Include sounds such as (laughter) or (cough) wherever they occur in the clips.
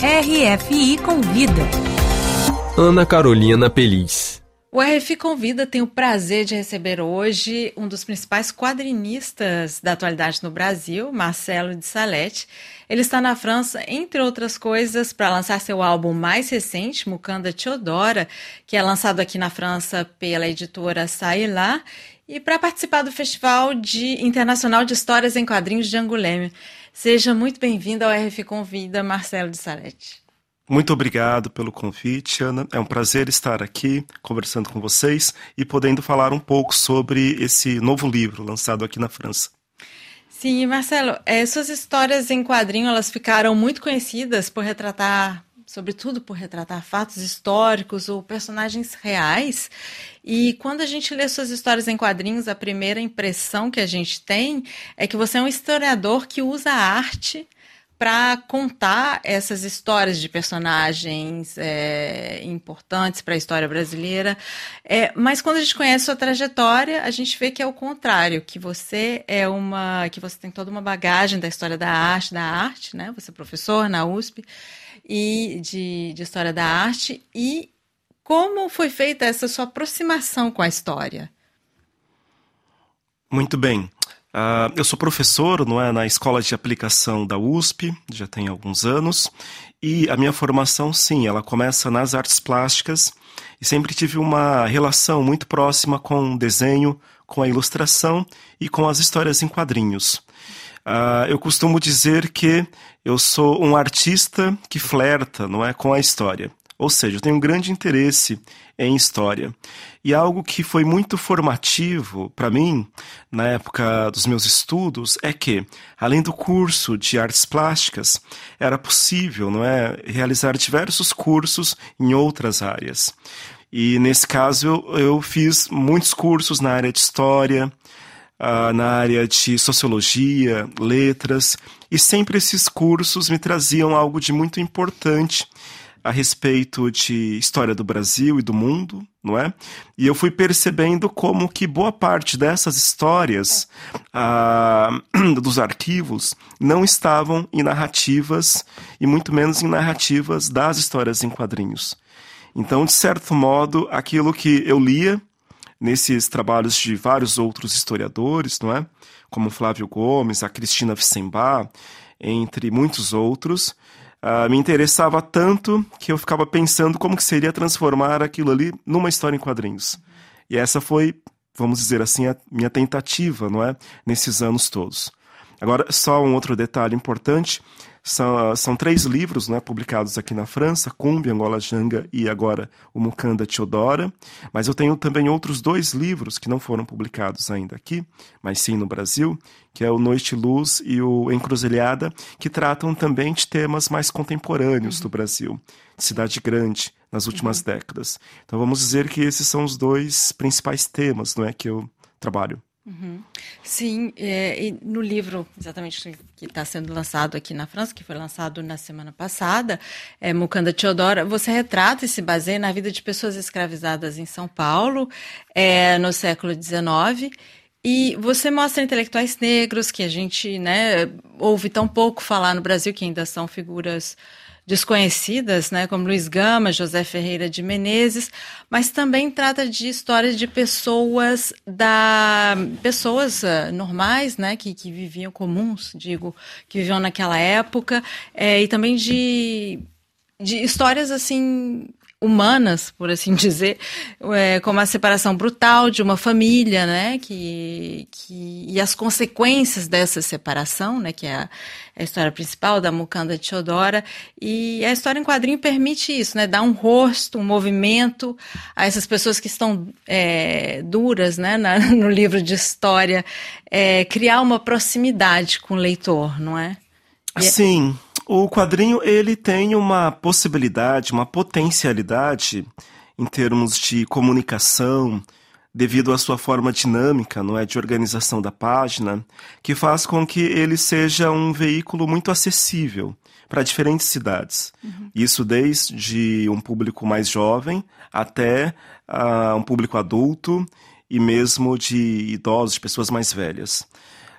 RFI Convida. Ana Carolina Pelis. O RFI Convida tem o prazer de receber hoje um dos principais quadrinistas da atualidade no Brasil, Marcelo de Salete. Ele está na França, entre outras coisas, para lançar seu álbum mais recente, Mukanda Teodora, que é lançado aqui na França pela editora Sailá, e para participar do Festival de Internacional de Histórias em Quadrinhos de Angoulême. Seja muito bem-vindo ao RFI Convida, Marcelo de Salete. Muito obrigado pelo convite, Ana. É um prazer estar aqui conversando com vocês e podendo falar um pouco sobre esse novo livro lançado aqui na França. Sim, Marcelo, é, suas histórias em quadrinho elas ficaram muito conhecidas por retratar, sobretudo por retratar fatos históricos ou personagens reais. E quando a gente lê suas histórias em quadrinhos, a primeira impressão que a gente tem é que você é um historiador que usa a arte para contar essas histórias de personagens é, importantes para a história brasileira. É, mas quando a gente conhece sua trajetória, a gente vê que é o contrário, que você é uma, que você tem toda uma bagagem da história da arte, da arte, né? Você é professor na USP e de, de história da arte e como foi feita essa sua aproximação com a história? Muito bem. Uh, eu sou professor não é, na Escola de Aplicação da USP, já tem alguns anos, e a minha formação, sim, ela começa nas artes plásticas e sempre tive uma relação muito próxima com o desenho, com a ilustração e com as histórias em quadrinhos. Uh, eu costumo dizer que eu sou um artista que flerta não é, com a história. Ou seja, eu tenho um grande interesse em história. E algo que foi muito formativo para mim, na época dos meus estudos, é que, além do curso de artes plásticas, era possível não é, realizar diversos cursos em outras áreas. E nesse caso eu, eu fiz muitos cursos na área de história, Uh, na área de sociologia, letras, e sempre esses cursos me traziam algo de muito importante a respeito de história do Brasil e do mundo, não é? E eu fui percebendo como que boa parte dessas histórias ah, (clears throat) dos arquivos não estavam em narrativas e muito menos em narrativas das histórias em quadrinhos. Então, de certo modo, aquilo que eu lia nesses trabalhos de vários outros historiadores, não é? Como Flávio Gomes, a Cristina Wissenbach, entre muitos outros, uh, me interessava tanto que eu ficava pensando como que seria transformar aquilo ali numa história em quadrinhos. E essa foi, vamos dizer assim, a minha tentativa, não é? Nesses anos todos. Agora, só um outro detalhe importante. São, são três livros né, publicados aqui na França, Cumbi, Angola Janga e agora o Mukanda Teodora. Mas eu tenho também outros dois livros que não foram publicados ainda aqui, mas sim no Brasil, que é o Noite Luz e o Encruzilhada, que tratam também de temas mais contemporâneos uhum. do Brasil, de cidade grande, nas últimas uhum. décadas. Então vamos dizer que esses são os dois principais temas não é, que eu trabalho. Uhum. Sim, é, no livro exatamente que está sendo lançado aqui na França, que foi lançado na semana passada, é, Teodora, você retrata e se baseia na vida de pessoas escravizadas em São Paulo é, no século XIX. E você mostra intelectuais negros que a gente né, ouve tão pouco falar no Brasil, que ainda são figuras desconhecidas, né, como Luiz Gama, José Ferreira de Menezes, mas também trata de histórias de pessoas da pessoas uh, normais, né, que, que viviam comuns, digo, que viviam naquela época, é, e também de de histórias assim humanas, por assim (laughs) dizer, é, como a separação brutal de uma família, né, que, que, e as consequências dessa separação, né, que é a, é a história principal da Mukanda Teodora, e a história em quadrinho permite isso, né, dar um rosto, um movimento a essas pessoas que estão é, duras, né, na, (laughs) no livro de história, é, criar uma proximidade com o leitor, não é? Sim, o quadrinho ele tem uma possibilidade, uma potencialidade em termos de comunicação, devido à sua forma dinâmica, não é, de organização da página, que faz com que ele seja um veículo muito acessível para diferentes cidades. Uhum. Isso desde um público mais jovem até uh, um público adulto e mesmo de idosos, de pessoas mais velhas.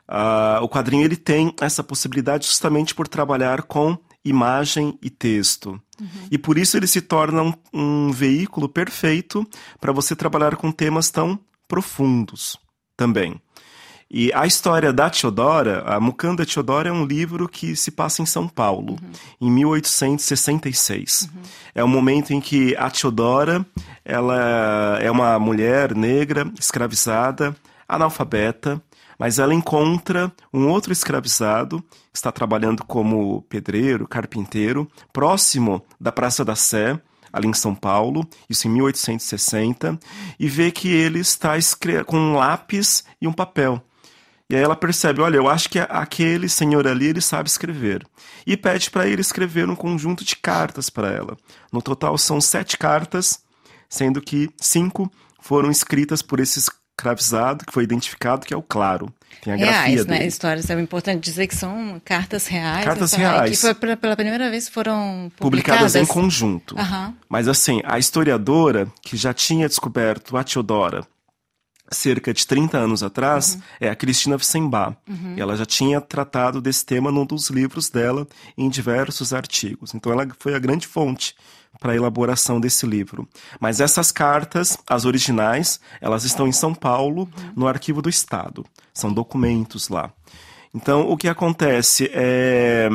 Uh, o quadrinho ele tem essa possibilidade justamente por trabalhar com imagem e texto. Uhum. E por isso ele se torna um, um veículo perfeito para você trabalhar com temas tão profundos também. E a história da Teodora, a Mucanda Teodora é um livro que se passa em São Paulo, uhum. em 1866. Uhum. É o momento em que a Teodora, ela é uma mulher negra, escravizada, analfabeta, mas ela encontra um outro escravizado que está trabalhando como pedreiro, carpinteiro, próximo da Praça da Sé, ali em São Paulo, isso em 1860, e vê que ele está com um lápis e um papel. E aí ela percebe, olha, eu acho que aquele senhor ali ele sabe escrever. E pede para ele escrever um conjunto de cartas para ela. No total são sete cartas, sendo que cinco foram escritas por esse escravizado, que foi identificado, que é o Claro. Tem a reais, grafia né? dele. Histórias, é importante dizer que são cartas reais. Cartas reais. Que foi pela primeira vez foram publicadas, publicadas, em conjunto. Uhum. Mas assim, a historiadora que já tinha descoberto a Teodora cerca de 30 anos atrás uhum. é a Cristina Witzenbach. Uhum. Ela já tinha tratado desse tema num dos livros dela em diversos artigos. Então ela foi a grande fonte para a elaboração desse livro. Mas essas cartas, as originais, elas estão em São Paulo, uhum. no Arquivo do Estado. São documentos lá. Então o que acontece é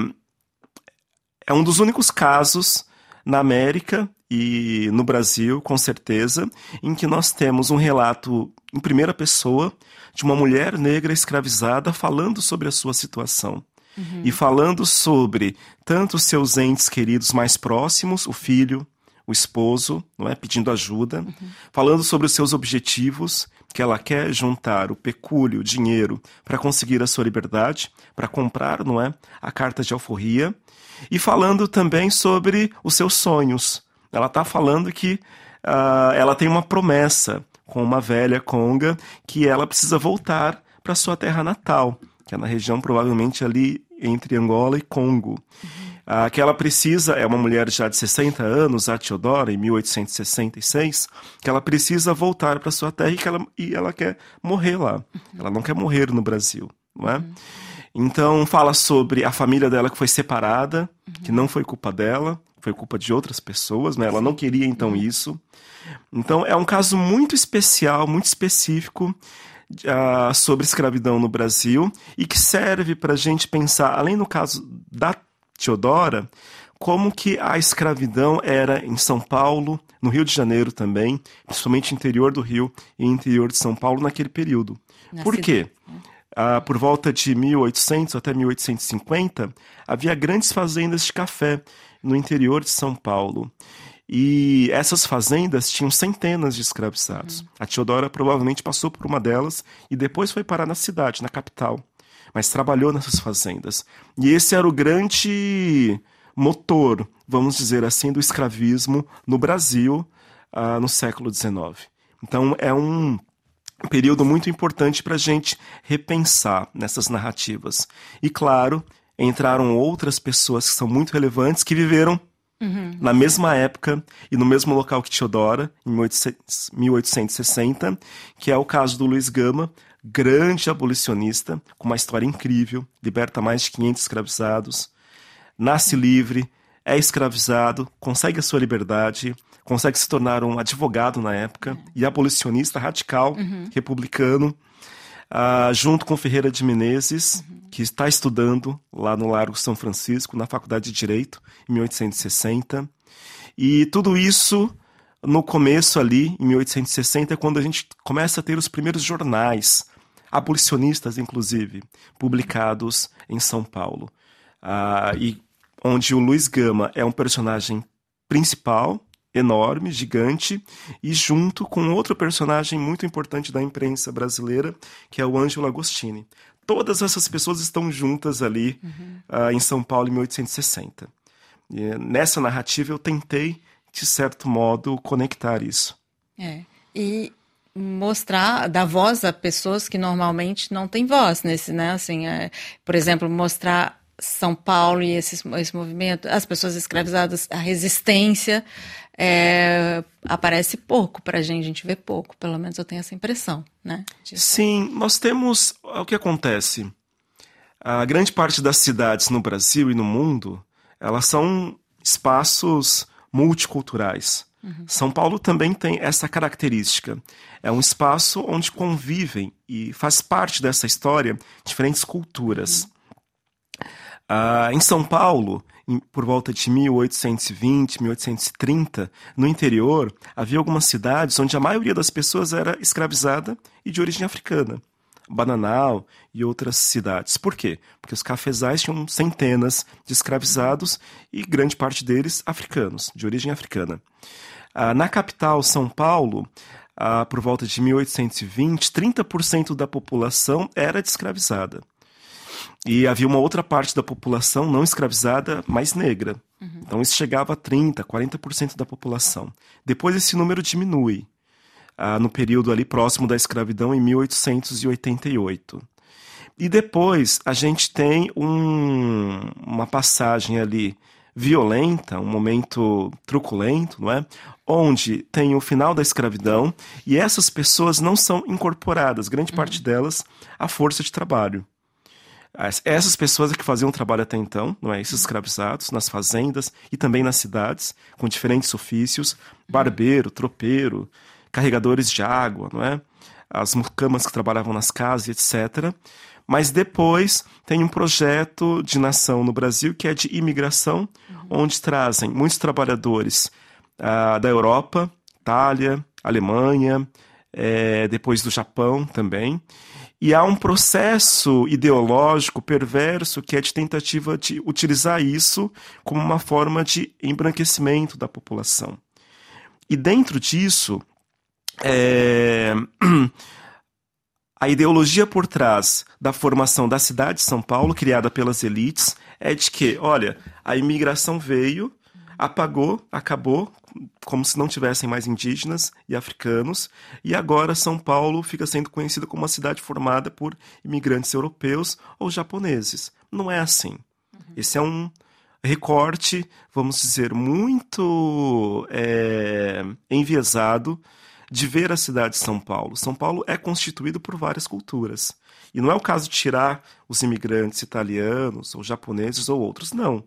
é um dos únicos casos na América e no Brasil, com certeza, em que nós temos um relato em primeira pessoa de uma mulher negra escravizada falando sobre a sua situação. Uhum. E falando sobre tanto os seus entes queridos mais próximos, o filho, o esposo, não é, pedindo ajuda, uhum. falando sobre os seus objetivos, que ela quer juntar o pecúlio, o dinheiro, para conseguir a sua liberdade, para comprar, não é, a carta de alforria, e falando também sobre os seus sonhos. Ela está falando que uh, ela tem uma promessa com uma velha conga que ela precisa voltar para sua terra natal, que é na região provavelmente ali entre Angola e Congo. Uh, que ela precisa, é uma mulher já de 60 anos, a Teodora, em 1866, que ela precisa voltar para sua terra e, que ela, e ela quer morrer lá. Ela não quer morrer no Brasil, não é? Então fala sobre a família dela que foi separada, que não foi culpa dela, foi culpa de outras pessoas, né? Ela não queria então uhum. isso. Então é um caso muito especial, muito específico uh, sobre escravidão no Brasil e que serve para a gente pensar, além no caso da Teodora, como que a escravidão era em São Paulo, no Rio de Janeiro também, principalmente interior do Rio e interior de São Paulo naquele período. Na Por quê? ah, por volta de 1800 até 1850, havia grandes fazendas de café no interior de São Paulo. E essas fazendas tinham centenas de escravizados. Uhum. A Teodora provavelmente passou por uma delas e depois foi parar na cidade, na capital. Mas trabalhou nessas fazendas. E esse era o grande motor, vamos dizer assim, do escravismo no Brasil uh, no século XIX. Então é um período muito importante para a gente repensar nessas narrativas. E claro, entraram outras pessoas que são muito relevantes que viveram uhum. na mesma época e no mesmo local que Teodora, em 1860, que é o caso do Luiz Gama, grande abolicionista, com uma história incrível, liberta mais de 500 escravizados, nasce livre, é escravizado, consegue a sua liberdade, consegue se tornar um advogado na época e abolicionista radical, uhum. republicano, uh, junto com Ferreira de Menezes, que está estudando lá no Largo São Francisco, na Faculdade de Direito, em 1860. E tudo isso no começo ali, em 1860, é quando a gente começa a ter os primeiros jornais, abolicionistas inclusive, publicados em São Paulo. Uh, e onde o Luiz Gama é um personagem principal, enorme, gigante, e junto com outro personagem muito importante da imprensa brasileira, que é o Ângelo Agostini. Todas essas pessoas estão juntas ali uhum. uh, em São Paulo em 1860. E, nessa narrativa eu tentei, de certo modo, conectar isso. É. E mostrar, dar voz a pessoas que normalmente não têm voz nesse, né? Assim, é, por exemplo, mostrar são Paulo e esse, esse movimento, as pessoas escravizadas, a resistência, é, aparece pouco para a gente, a gente vê pouco, pelo menos eu tenho essa impressão, né? Disso. Sim, nós temos, o que acontece? A grande parte das cidades no Brasil e no mundo, elas são espaços multiculturais. Uhum. São Paulo também tem essa característica. É um espaço onde convivem e faz parte dessa história diferentes culturas. Uhum. Uh, em São Paulo, por volta de 1820, 1830, no interior, havia algumas cidades onde a maioria das pessoas era escravizada e de origem africana. Bananal e outras cidades. Por quê? Porque os cafezais tinham centenas de escravizados e grande parte deles africanos, de origem africana. Ah, na capital, São Paulo, ah, por volta de 1820, 30% da população era escravizada. E havia uma outra parte da população não escravizada, mais negra. Uhum. Então isso chegava a 30%, 40% da população. Depois esse número diminui ah, no período ali próximo da escravidão, em 1888. E depois a gente tem um, uma passagem ali violenta, um momento truculento, não é? Onde tem o final da escravidão e essas pessoas não são incorporadas, grande uhum. parte delas, à força de trabalho. Essas pessoas que faziam o trabalho até então, não é? Esses escravizados nas fazendas e também nas cidades, com diferentes ofícios, barbeiro, tropeiro, carregadores de água, não é? As mucamas que trabalhavam nas casas, etc. Mas depois tem um projeto de nação no Brasil que é de imigração, uhum. onde trazem muitos trabalhadores uh, da Europa, Itália, Alemanha, é, depois do Japão também. E há um processo ideológico perverso que é de tentativa de utilizar isso como uma forma de embranquecimento da população. E dentro disso, é... (clears throat) a ideologia por trás da formação da cidade de São Paulo, criada pelas elites, é de que, olha, a imigração veio, apagou, acabou, como se não tivessem mais indígenas e africanos, e agora São Paulo fica sendo conhecida como uma cidade formada por imigrantes europeus ou japoneses. Não é assim. Uhum. Esse é um recorte, vamos dizer, muito é, enviesado de ver a cidade de São Paulo. São Paulo é constituído por várias culturas. E não é o caso de tirar os imigrantes italianos, ou japoneses, ou outros, não.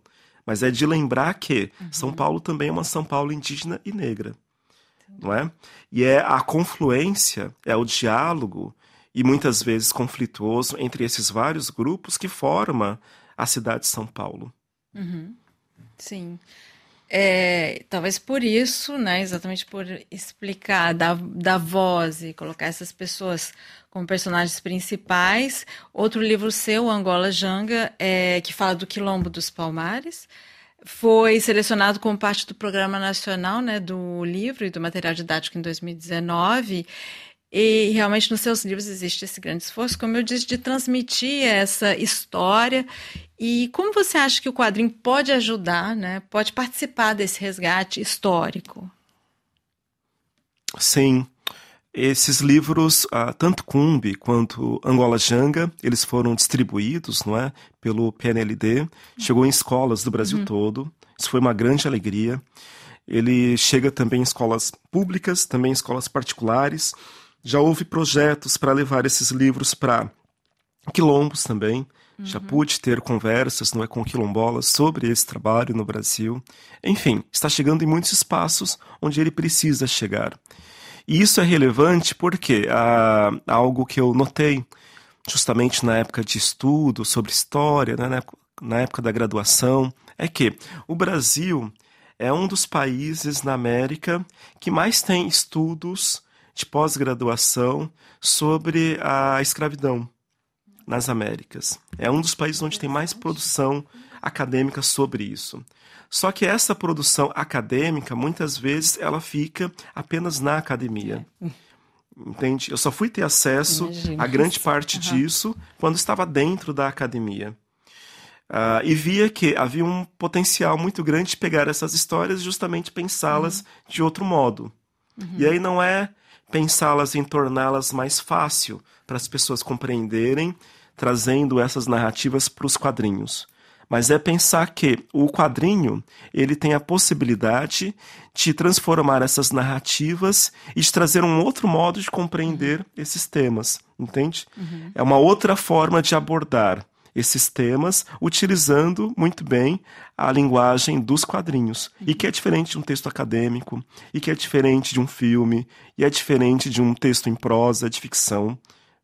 Mas é de lembrar que uhum. São Paulo também é uma São Paulo indígena e negra. Não é? E é a confluência, é o diálogo, e muitas vezes conflituoso, entre esses vários grupos que forma a cidade de São Paulo. Uhum. Sim. É, talvez por isso, né, exatamente por explicar, dar, dar voz e colocar essas pessoas como personagens principais. Outro livro seu, Angola Janga, é, que fala do Quilombo dos Palmares, foi selecionado como parte do Programa Nacional né, do Livro e do Material Didático em 2019. E realmente nos seus livros existe esse grande esforço, como eu disse, de transmitir essa história. E como você acha que o quadrinho pode ajudar, né? Pode participar desse resgate histórico? Sim. Esses livros, uh, tanto Cumbi quanto Angola Janga, eles foram distribuídos, não é, pelo PNLD, chegou em escolas do Brasil uhum. todo. Isso foi uma grande alegria. Ele chega também em escolas públicas, também em escolas particulares. Já houve projetos para levar esses livros para quilombos também. Uhum. Já pude ter conversas não é, com quilombolas sobre esse trabalho no Brasil. Enfim, está chegando em muitos espaços onde ele precisa chegar. E isso é relevante porque há algo que eu notei justamente na época de estudo sobre história, né, na, época, na época da graduação, é que o Brasil é um dos países na América que mais tem estudos de pós-graduação sobre a escravidão nas Américas. É um dos países onde tem mais produção acadêmica sobre isso. Só que essa produção acadêmica, muitas vezes, ela fica apenas na academia. Entende? Eu só fui ter acesso Imagina. a grande parte uhum. disso quando estava dentro da academia. Uh, e via que havia um potencial muito grande de pegar essas histórias e justamente pensá-las uhum. de outro modo. Uhum. E aí não é pensá-las em torná-las mais fácil para as pessoas compreenderem, trazendo essas narrativas para os quadrinhos. Mas é pensar que o quadrinho ele tem a possibilidade de transformar essas narrativas e de trazer um outro modo de compreender esses temas, entende? Uhum. É uma outra forma de abordar esses temas, utilizando muito bem a linguagem dos quadrinhos. E que é diferente de um texto acadêmico, e que é diferente de um filme, e é diferente de um texto em prosa, de ficção,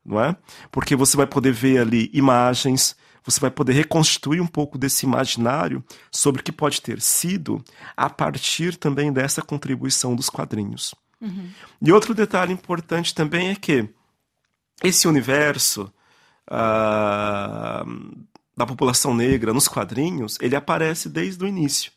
não é? Porque você vai poder ver ali imagens, você vai poder reconstituir um pouco desse imaginário sobre o que pode ter sido a partir também dessa contribuição dos quadrinhos. Uhum. E outro detalhe importante também é que esse universo uh, da população negra nos quadrinhos, ele aparece desde o início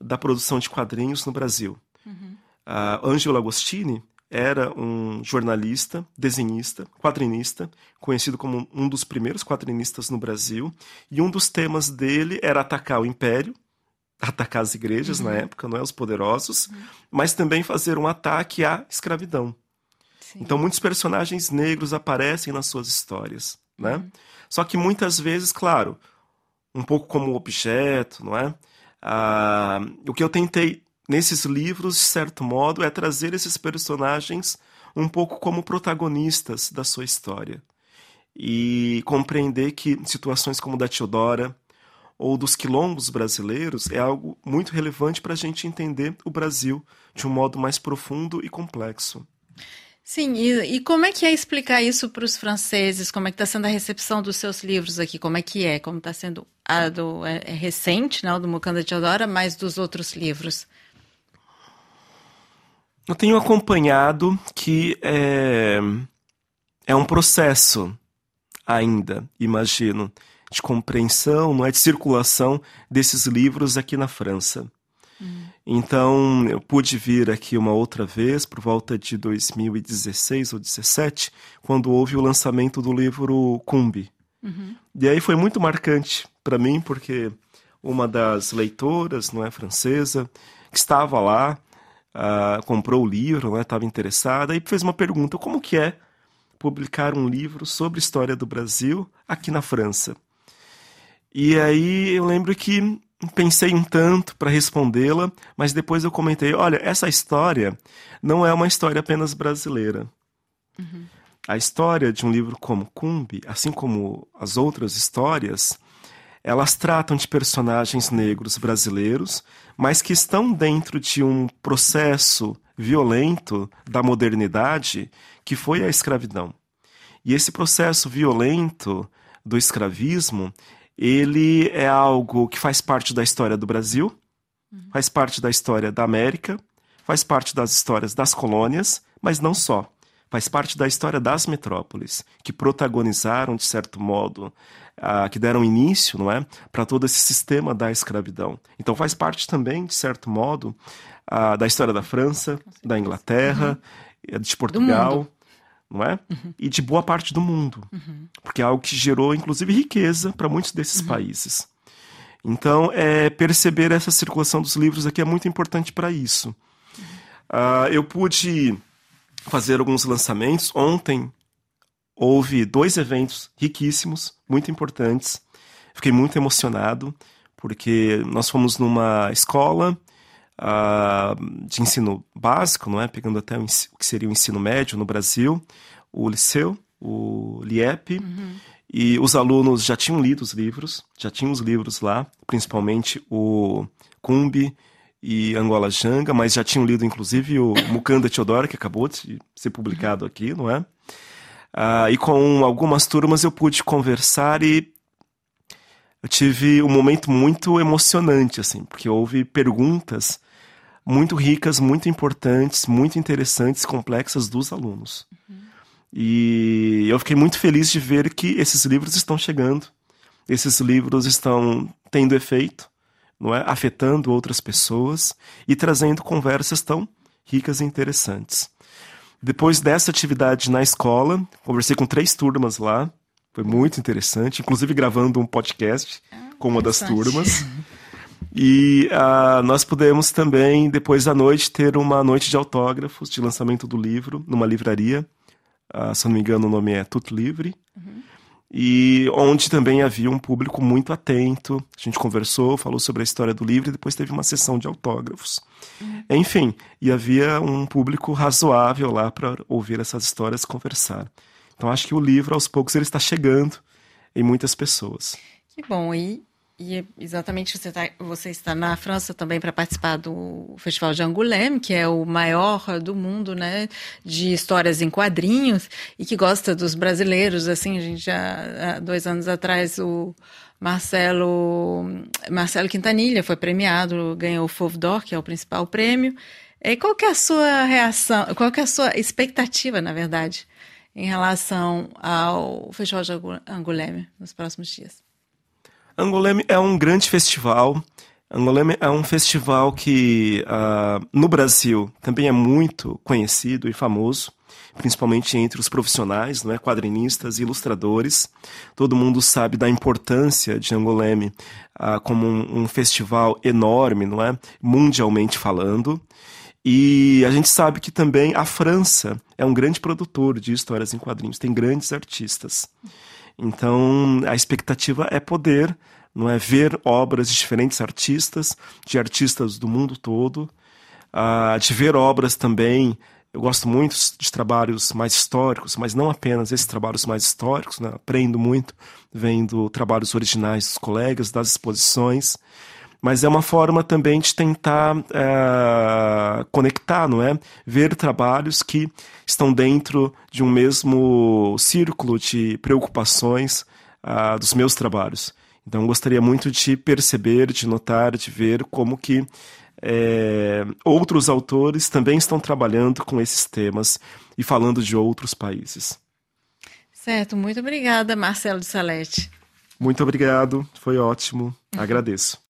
da produção de quadrinhos no Brasil. Uhum. Uh, Angelo Agostini era um jornalista, desenhista, quadrinista, conhecido como um dos primeiros quadrinistas no Brasil, e um dos temas dele era atacar o império, atacar as igrejas uhum. na época, não é os poderosos, uhum. mas também fazer um ataque à escravidão. Sim. Então muitos personagens negros aparecem nas suas histórias, né? Uhum. Só que muitas vezes, claro, um pouco como objeto, não é? Ah, o que eu tentei nesses livros, de certo modo, é trazer esses personagens um pouco como protagonistas da sua história e compreender que situações como da Teodora ou dos quilombos brasileiros é algo muito relevante para a gente entender o Brasil de um modo mais profundo e complexo. Sim, e, e como é que é explicar isso para os franceses? Como é que está sendo a recepção dos seus livros aqui? Como é que é? Como está sendo a do é, é recente, né, o do Mucanda Teodora, mas dos outros livros? Eu tenho acompanhado que é, é um processo ainda, imagino, de compreensão, não é de circulação desses livros aqui na França. Hum. Então, eu pude vir aqui uma outra vez, por volta de 2016 ou 2017, quando houve o lançamento do livro Cumbi. Uhum. E aí foi muito marcante para mim, porque uma das leitoras, não é francesa, que estava lá, uh, comprou o livro, estava né, interessada e fez uma pergunta: como que é publicar um livro sobre história do Brasil aqui na França? E aí eu lembro que pensei um tanto para respondê-la, mas depois eu comentei: olha, essa história não é uma história apenas brasileira. Uhum. A história de um livro como Cumbi, assim como as outras histórias, elas tratam de personagens negros brasileiros, mas que estão dentro de um processo violento da modernidade que foi a escravidão. E esse processo violento do escravismo, ele é algo que faz parte da história do Brasil, uhum. faz parte da história da América, faz parte das histórias das colônias, mas não só. Faz parte da história das metrópoles, que protagonizaram, de certo modo, ah, que deram início, não é, para todo esse sistema da escravidão. Então faz parte também, de certo modo, ah, da história da França, da Inglaterra, uhum. de Portugal, não é? Uhum. E de boa parte do mundo, uhum. porque é algo que gerou, inclusive, riqueza para muitos desses uhum. países. Então, é, perceber essa circulação dos livros aqui é muito importante para isso. Uh, eu pude fazer alguns lançamentos. Ontem houve dois eventos riquíssimos, muito importantes. Fiquei muito emocionado, porque nós fomos numa escola uh, de ensino básico, não é? Pegando até o, que seria o ensino médio no Brasil, o liceu, o LIEP. Uhum. E os alunos já tinham lido os livros, já tinham os livros lá, principalmente o Cumbi e Angola Janga, mas já tinham lido inclusive o Mukanda Teodoro, que acabou de ser publicado aqui, não é? Uh, e com algumas turmas eu pude conversar e eu tive um momento muito emocionante, assim, porque houve perguntas muito ricas, muito importantes, muito interessantes, complexas dos alunos. Uhum. E eu fiquei muito feliz de ver que esses livros estão chegando, esses livros estão tendo efeito, não é, afetando outras pessoas e trazendo conversas tão ricas e interessantes. Depois dessa atividade na escola, conversei com três turmas lá. Foi muito interessante, inclusive gravando um podcast ah, com uma das turmas. (laughs) E uh, nós pudemos também, depois da noite, ter uma noite de autógrafos, de lançamento do livro, numa livraria. Uh, se não me engano, o nome é Tudo Livre. Uhum. E onde também havia um público muito atento. A gente conversou, falou sobre a história do livro e depois teve uma sessão de autógrafos. Uhum. Enfim, e havia um público razoável lá para ouvir essas histórias e conversar. Então acho que o livro, aos poucos, ele está chegando em muitas pessoas. Que bom. E, e exatamente você, tá, você está na França também para participar do Festival de Angoulême, que é o maior do mundo, né, de histórias em quadrinhos e que gosta dos brasileiros. Assim, a gente já há dois anos atrás o Marcelo Marcelo Quintanilha foi premiado, ganhou o Fauve d'Or, que é o principal prêmio. E qual que é a sua reação? Qual que é a sua expectativa, na verdade, em relação ao Festival de Angoulême nos próximos dias? Angoleme é um grande festival. Angoleme é um festival que uh, no Brasil também é muito conhecido e famoso, principalmente entre os profissionais, não é, quadrinistas e ilustradores. Todo mundo sabe da importância de Angoleme uh, como um, um, festival enorme, não é, mundialmente falando. E a gente sabe que também a França é um grande produtor de histórias em quadrinhos, tem grandes artistas. Então, a expectativa é poder não é ver obras de diferentes artistas, de artistas do mundo todo, uh, de ver obras também. Eu gosto muito de trabalhos mais históricos, mas não apenas esses trabalhos mais históricos, né? aprendo muito vendo trabalhos originais dos colegas, das exposições, mas é uma forma também de tentar uh, conectar, não é? Ver trabalhos que estão dentro de um mesmo círculo de preocupações uh, dos meus trabalhos. Então gostaria muito de perceber, de notar, de ver como que é, outros autores também estão trabalhando com esses temas e falando de outros países. Certo, muito obrigada, Marcelo de Salete. Muito obrigado, foi ótimo, (laughs) agradeço.